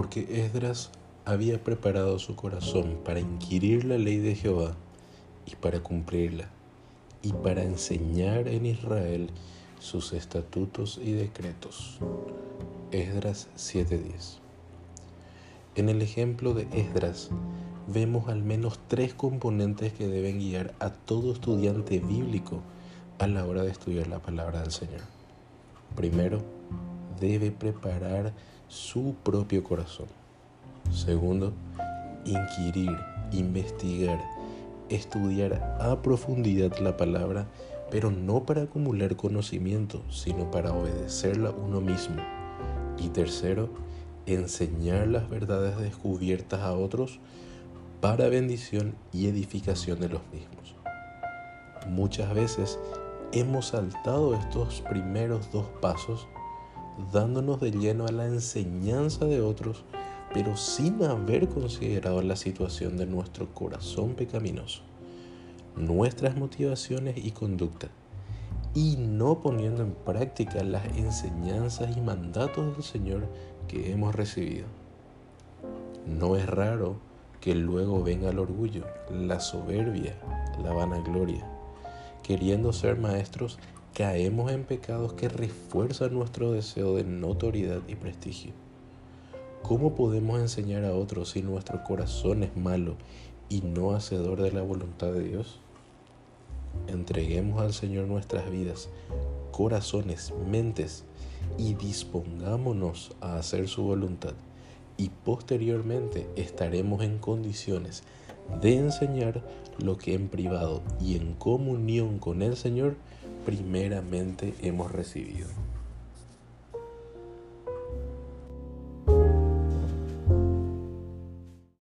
Porque Esdras había preparado su corazón para inquirir la ley de Jehová y para cumplirla, y para enseñar en Israel sus estatutos y decretos. Esdras 7:10 En el ejemplo de Esdras vemos al menos tres componentes que deben guiar a todo estudiante bíblico a la hora de estudiar la palabra del Señor. Primero, debe preparar su propio corazón. Segundo, inquirir, investigar, estudiar a profundidad la palabra, pero no para acumular conocimiento, sino para obedecerla uno mismo. Y tercero, enseñar las verdades descubiertas a otros para bendición y edificación de los mismos. Muchas veces hemos saltado estos primeros dos pasos dándonos de lleno a la enseñanza de otros, pero sin haber considerado la situación de nuestro corazón pecaminoso, nuestras motivaciones y conducta, y no poniendo en práctica las enseñanzas y mandatos del Señor que hemos recibido. No es raro que luego venga el orgullo, la soberbia, la vanagloria. Queriendo ser maestros, caemos en pecados que refuerzan nuestro deseo de notoriedad y prestigio. ¿Cómo podemos enseñar a otros si nuestro corazón es malo y no hacedor de la voluntad de Dios? Entreguemos al Señor nuestras vidas, corazones, mentes y dispongámonos a hacer su voluntad y posteriormente estaremos en condiciones de enseñar lo que en privado y en comunión con el Señor primeramente hemos recibido.